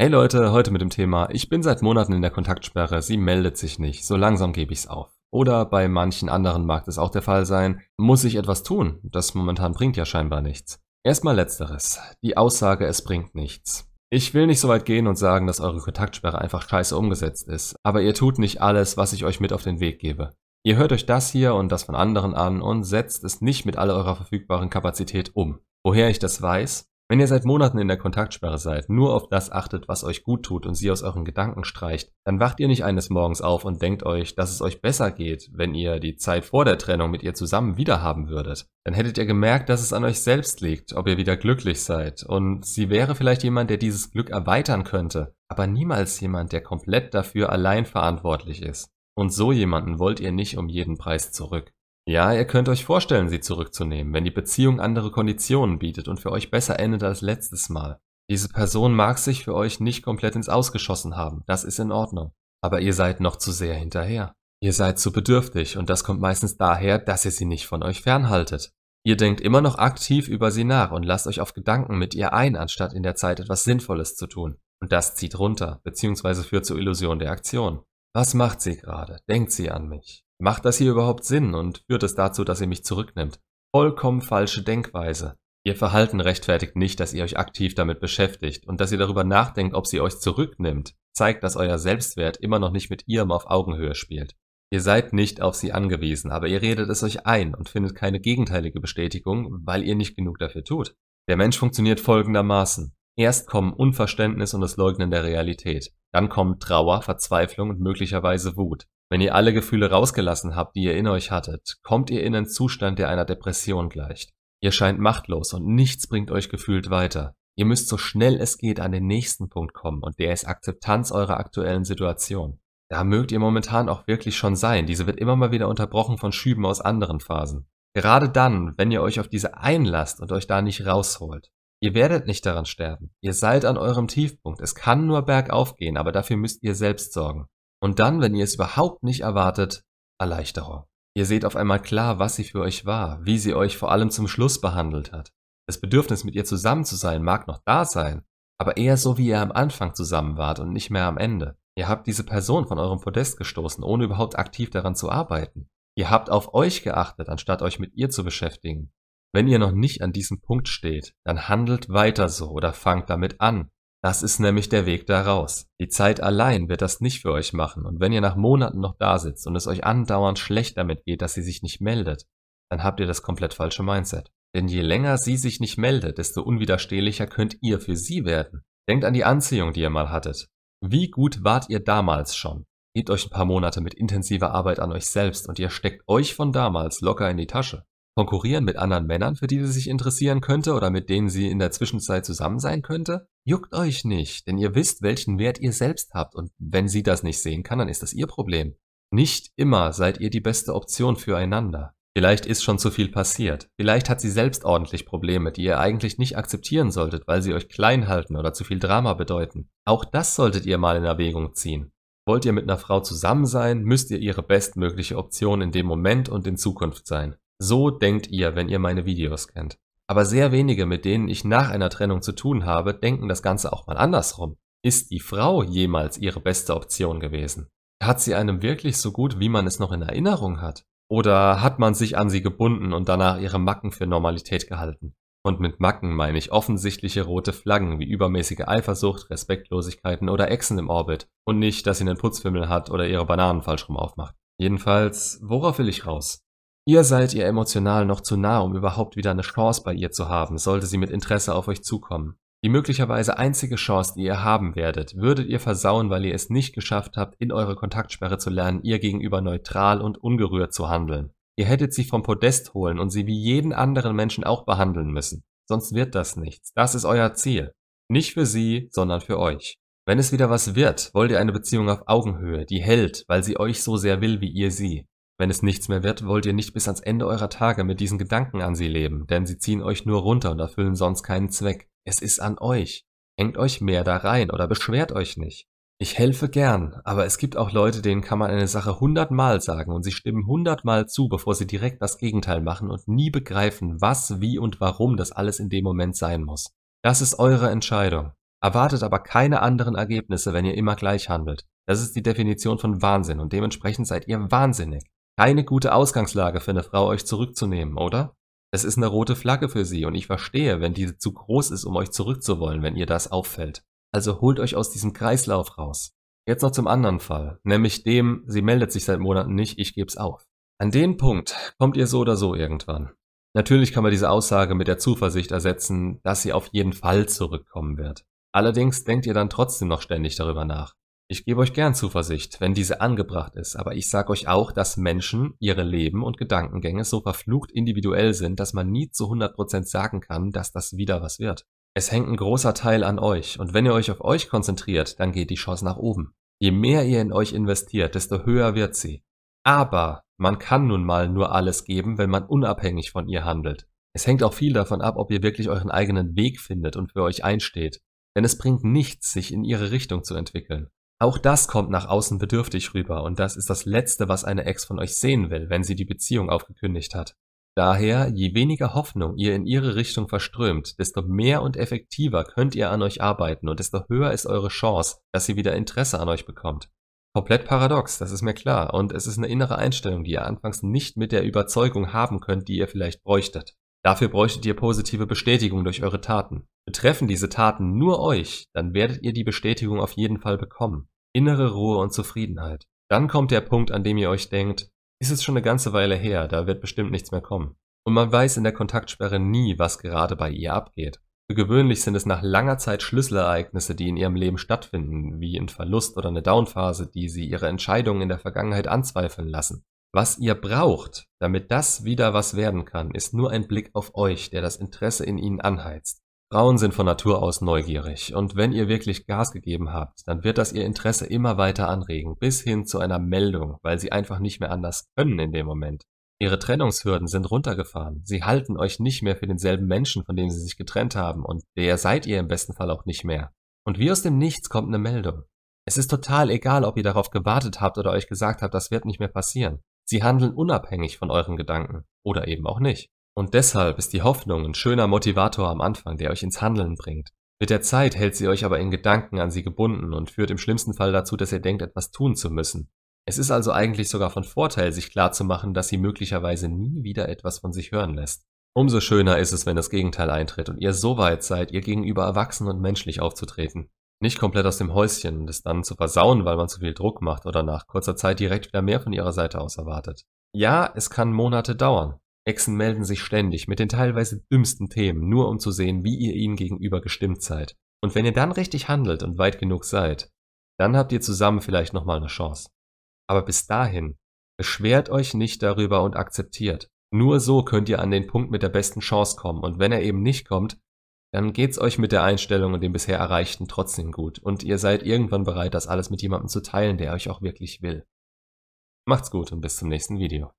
Hey Leute, heute mit dem Thema, ich bin seit Monaten in der Kontaktsperre, sie meldet sich nicht, so langsam gebe ich's auf. Oder bei manchen anderen mag es auch der Fall sein, muss ich etwas tun? Das momentan bringt ja scheinbar nichts. Erstmal letzteres, die Aussage, es bringt nichts. Ich will nicht so weit gehen und sagen, dass eure Kontaktsperre einfach scheiße umgesetzt ist, aber ihr tut nicht alles, was ich euch mit auf den Weg gebe. Ihr hört euch das hier und das von anderen an und setzt es nicht mit all eurer verfügbaren Kapazität um. Woher ich das weiß? Wenn ihr seit Monaten in der Kontaktsperre seid, nur auf das achtet, was euch gut tut und sie aus euren Gedanken streicht, dann wacht ihr nicht eines Morgens auf und denkt euch, dass es euch besser geht, wenn ihr die Zeit vor der Trennung mit ihr zusammen wiederhaben würdet. Dann hättet ihr gemerkt, dass es an euch selbst liegt, ob ihr wieder glücklich seid. Und sie wäre vielleicht jemand, der dieses Glück erweitern könnte, aber niemals jemand, der komplett dafür allein verantwortlich ist. Und so jemanden wollt ihr nicht um jeden Preis zurück. Ja, ihr könnt euch vorstellen, sie zurückzunehmen, wenn die Beziehung andere Konditionen bietet und für euch besser endet als letztes Mal. Diese Person mag sich für euch nicht komplett ins Ausgeschossen haben, das ist in Ordnung. Aber ihr seid noch zu sehr hinterher. Ihr seid zu bedürftig und das kommt meistens daher, dass ihr sie nicht von euch fernhaltet. Ihr denkt immer noch aktiv über sie nach und lasst euch auf Gedanken mit ihr ein, anstatt in der Zeit etwas Sinnvolles zu tun. Und das zieht runter, beziehungsweise führt zur Illusion der Aktion. Was macht sie gerade? Denkt sie an mich? Macht das hier überhaupt Sinn und führt es dazu, dass ihr mich zurücknimmt? Vollkommen falsche Denkweise. Ihr Verhalten rechtfertigt nicht, dass ihr euch aktiv damit beschäftigt und dass ihr darüber nachdenkt, ob sie euch zurücknimmt, zeigt, dass euer Selbstwert immer noch nicht mit ihrem auf Augenhöhe spielt. Ihr seid nicht auf sie angewiesen, aber ihr redet es euch ein und findet keine gegenteilige Bestätigung, weil ihr nicht genug dafür tut. Der Mensch funktioniert folgendermaßen. Erst kommen Unverständnis und das Leugnen der Realität. Dann kommen Trauer, Verzweiflung und möglicherweise Wut. Wenn ihr alle Gefühle rausgelassen habt, die ihr in euch hattet, kommt ihr in einen Zustand, der einer Depression gleicht. Ihr scheint machtlos und nichts bringt euch gefühlt weiter. Ihr müsst so schnell es geht an den nächsten Punkt kommen und der ist Akzeptanz eurer aktuellen Situation. Da mögt ihr momentan auch wirklich schon sein, diese wird immer mal wieder unterbrochen von Schüben aus anderen Phasen. Gerade dann, wenn ihr euch auf diese einlasst und euch da nicht rausholt. Ihr werdet nicht daran sterben. Ihr seid an eurem Tiefpunkt. Es kann nur bergauf gehen, aber dafür müsst ihr selbst sorgen. Und dann, wenn ihr es überhaupt nicht erwartet, Erleichterung. Ihr seht auf einmal klar, was sie für euch war, wie sie euch vor allem zum Schluss behandelt hat. Das Bedürfnis, mit ihr zusammen zu sein, mag noch da sein, aber eher so, wie ihr am Anfang zusammen wart und nicht mehr am Ende. Ihr habt diese Person von eurem Podest gestoßen, ohne überhaupt aktiv daran zu arbeiten. Ihr habt auf euch geachtet, anstatt euch mit ihr zu beschäftigen. Wenn ihr noch nicht an diesem Punkt steht, dann handelt weiter so oder fangt damit an. Das ist nämlich der Weg daraus. Die Zeit allein wird das nicht für euch machen und wenn ihr nach Monaten noch da sitzt und es euch andauernd schlecht damit geht, dass sie sich nicht meldet, dann habt ihr das komplett falsche Mindset. Denn je länger sie sich nicht meldet, desto unwiderstehlicher könnt ihr für sie werden. Denkt an die Anziehung, die ihr mal hattet. Wie gut wart ihr damals schon? Gebt euch ein paar Monate mit intensiver Arbeit an euch selbst und ihr steckt euch von damals locker in die Tasche. Konkurrieren mit anderen Männern, für die sie sich interessieren könnte oder mit denen sie in der Zwischenzeit zusammen sein könnte? Juckt euch nicht, denn ihr wisst, welchen Wert ihr selbst habt und wenn sie das nicht sehen kann, dann ist das ihr Problem. Nicht immer seid ihr die beste Option füreinander. Vielleicht ist schon zu viel passiert. Vielleicht hat sie selbst ordentlich Probleme, die ihr eigentlich nicht akzeptieren solltet, weil sie euch klein halten oder zu viel Drama bedeuten. Auch das solltet ihr mal in Erwägung ziehen. Wollt ihr mit einer Frau zusammen sein, müsst ihr ihre bestmögliche Option in dem Moment und in Zukunft sein. So denkt ihr, wenn ihr meine Videos kennt. Aber sehr wenige, mit denen ich nach einer Trennung zu tun habe, denken das Ganze auch mal andersrum. Ist die Frau jemals ihre beste Option gewesen? Hat sie einem wirklich so gut, wie man es noch in Erinnerung hat? Oder hat man sich an sie gebunden und danach ihre Macken für Normalität gehalten? Und mit Macken meine ich offensichtliche rote Flaggen wie übermäßige Eifersucht, Respektlosigkeiten oder Echsen im Orbit und nicht, dass sie einen Putzfimmel hat oder ihre Bananen falsch rum aufmacht. Jedenfalls, worauf will ich raus? Ihr seid ihr emotional noch zu nah, um überhaupt wieder eine Chance bei ihr zu haben, sollte sie mit Interesse auf euch zukommen. Die möglicherweise einzige Chance, die ihr haben werdet, würdet ihr versauen, weil ihr es nicht geschafft habt, in eure Kontaktsperre zu lernen, ihr gegenüber neutral und ungerührt zu handeln. Ihr hättet sie vom Podest holen und sie wie jeden anderen Menschen auch behandeln müssen. Sonst wird das nichts. Das ist euer Ziel. Nicht für sie, sondern für euch. Wenn es wieder was wird, wollt ihr eine Beziehung auf Augenhöhe, die hält, weil sie euch so sehr will wie ihr sie. Wenn es nichts mehr wird, wollt ihr nicht bis ans Ende eurer Tage mit diesen Gedanken an sie leben, denn sie ziehen euch nur runter und erfüllen sonst keinen Zweck. Es ist an euch. Hängt euch mehr da rein oder beschwert euch nicht. Ich helfe gern, aber es gibt auch Leute, denen kann man eine Sache hundertmal sagen und sie stimmen hundertmal zu, bevor sie direkt das Gegenteil machen und nie begreifen, was, wie und warum das alles in dem Moment sein muss. Das ist eure Entscheidung. Erwartet aber keine anderen Ergebnisse, wenn ihr immer gleich handelt. Das ist die Definition von Wahnsinn und dementsprechend seid ihr wahnsinnig. Keine gute Ausgangslage für eine Frau, euch zurückzunehmen, oder? Es ist eine rote Flagge für sie und ich verstehe, wenn diese zu groß ist, um euch zurückzuwollen, wenn ihr das auffällt. Also holt euch aus diesem Kreislauf raus. Jetzt noch zum anderen Fall, nämlich dem, sie meldet sich seit Monaten nicht, ich geb's auf. An den Punkt kommt ihr so oder so irgendwann. Natürlich kann man diese Aussage mit der Zuversicht ersetzen, dass sie auf jeden Fall zurückkommen wird. Allerdings denkt ihr dann trotzdem noch ständig darüber nach. Ich gebe euch gern Zuversicht, wenn diese angebracht ist, aber ich sage euch auch, dass Menschen, ihre Leben und Gedankengänge so verflucht individuell sind, dass man nie zu 100% sagen kann, dass das wieder was wird. Es hängt ein großer Teil an euch und wenn ihr euch auf euch konzentriert, dann geht die Chance nach oben. Je mehr ihr in euch investiert, desto höher wird sie. Aber man kann nun mal nur alles geben, wenn man unabhängig von ihr handelt. Es hängt auch viel davon ab, ob ihr wirklich euren eigenen Weg findet und für euch einsteht. Denn es bringt nichts, sich in ihre Richtung zu entwickeln. Auch das kommt nach außen bedürftig rüber und das ist das Letzte, was eine Ex von euch sehen will, wenn sie die Beziehung aufgekündigt hat. Daher, je weniger Hoffnung ihr in ihre Richtung verströmt, desto mehr und effektiver könnt ihr an euch arbeiten und desto höher ist eure Chance, dass sie wieder Interesse an euch bekommt. Komplett paradox, das ist mir klar, und es ist eine innere Einstellung, die ihr anfangs nicht mit der Überzeugung haben könnt, die ihr vielleicht bräuchtet. Dafür bräuchtet ihr positive Bestätigung durch eure Taten. Betreffen diese Taten nur euch, dann werdet ihr die Bestätigung auf jeden Fall bekommen. Innere Ruhe und Zufriedenheit. Dann kommt der Punkt, an dem ihr euch denkt, ist es schon eine ganze Weile her, da wird bestimmt nichts mehr kommen. Und man weiß in der Kontaktsperre nie, was gerade bei ihr abgeht. Für gewöhnlich sind es nach langer Zeit Schlüsselereignisse, die in ihrem Leben stattfinden, wie ein Verlust oder eine Downphase, die sie ihre Entscheidungen in der Vergangenheit anzweifeln lassen. Was ihr braucht, damit das wieder was werden kann, ist nur ein Blick auf euch, der das Interesse in ihnen anheizt. Frauen sind von Natur aus neugierig und wenn ihr wirklich Gas gegeben habt, dann wird das ihr Interesse immer weiter anregen, bis hin zu einer Meldung, weil sie einfach nicht mehr anders können in dem Moment. Ihre Trennungshürden sind runtergefahren. Sie halten euch nicht mehr für denselben Menschen, von dem sie sich getrennt haben und der seid ihr im besten Fall auch nicht mehr. Und wie aus dem Nichts kommt eine Meldung. Es ist total egal, ob ihr darauf gewartet habt oder euch gesagt habt, das wird nicht mehr passieren. Sie handeln unabhängig von euren Gedanken oder eben auch nicht. Und deshalb ist die Hoffnung ein schöner Motivator am Anfang, der euch ins Handeln bringt. Mit der Zeit hält sie euch aber in Gedanken an sie gebunden und führt im schlimmsten Fall dazu, dass ihr denkt, etwas tun zu müssen. Es ist also eigentlich sogar von Vorteil, sich klarzumachen, dass sie möglicherweise nie wieder etwas von sich hören lässt. Umso schöner ist es, wenn das Gegenteil eintritt und ihr so weit seid, ihr gegenüber erwachsen und menschlich aufzutreten. Nicht komplett aus dem Häuschen und es dann zu versauen, weil man zu viel Druck macht oder nach kurzer Zeit direkt wieder mehr von ihrer Seite aus erwartet. Ja, es kann Monate dauern, Echsen melden sich ständig mit den teilweise dümmsten Themen, nur um zu sehen, wie ihr ihnen gegenüber gestimmt seid. Und wenn ihr dann richtig handelt und weit genug seid, dann habt ihr zusammen vielleicht nochmal eine Chance. Aber bis dahin, beschwert euch nicht darüber und akzeptiert. Nur so könnt ihr an den Punkt mit der besten Chance kommen. Und wenn er eben nicht kommt, dann geht's euch mit der Einstellung und dem bisher Erreichten trotzdem gut. Und ihr seid irgendwann bereit, das alles mit jemandem zu teilen, der euch auch wirklich will. Macht's gut und bis zum nächsten Video.